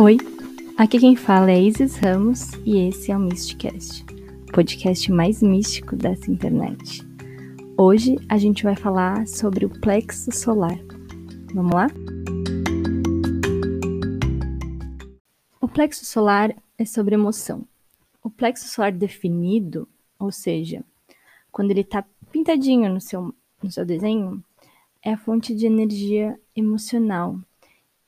Oi, aqui quem fala é Isis Ramos e esse é o Mysticast, o podcast mais místico dessa internet. Hoje a gente vai falar sobre o plexo solar. Vamos lá? O plexo solar é sobre emoção. O plexo solar definido, ou seja, quando ele está pintadinho no seu, no seu desenho, é a fonte de energia emocional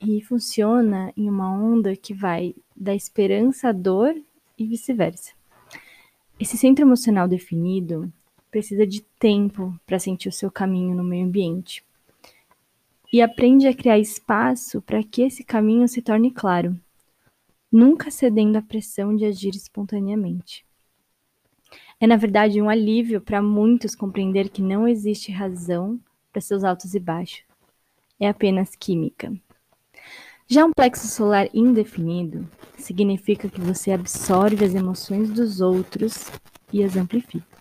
e funciona em uma onda que vai da esperança à dor e vice-versa. Esse centro emocional definido precisa de tempo para sentir o seu caminho no meio ambiente e aprende a criar espaço para que esse caminho se torne claro, nunca cedendo à pressão de agir espontaneamente. É, na verdade, um alívio para muitos compreender que não existe razão para seus altos e baixos. É apenas química. Já um plexo solar indefinido significa que você absorve as emoções dos outros e as amplifica.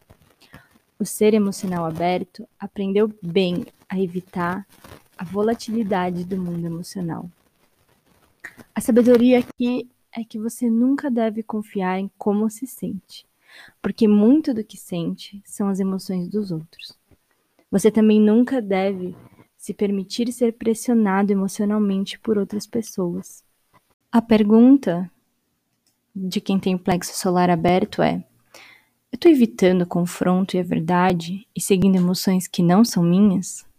O ser emocional aberto aprendeu bem a evitar a volatilidade do mundo emocional. A sabedoria aqui é que você nunca deve confiar em como se sente, porque muito do que sente são as emoções dos outros. Você também nunca deve se permitir ser pressionado emocionalmente por outras pessoas. A pergunta de quem tem o plexo solar aberto é: eu estou evitando o confronto e a verdade e seguindo emoções que não são minhas?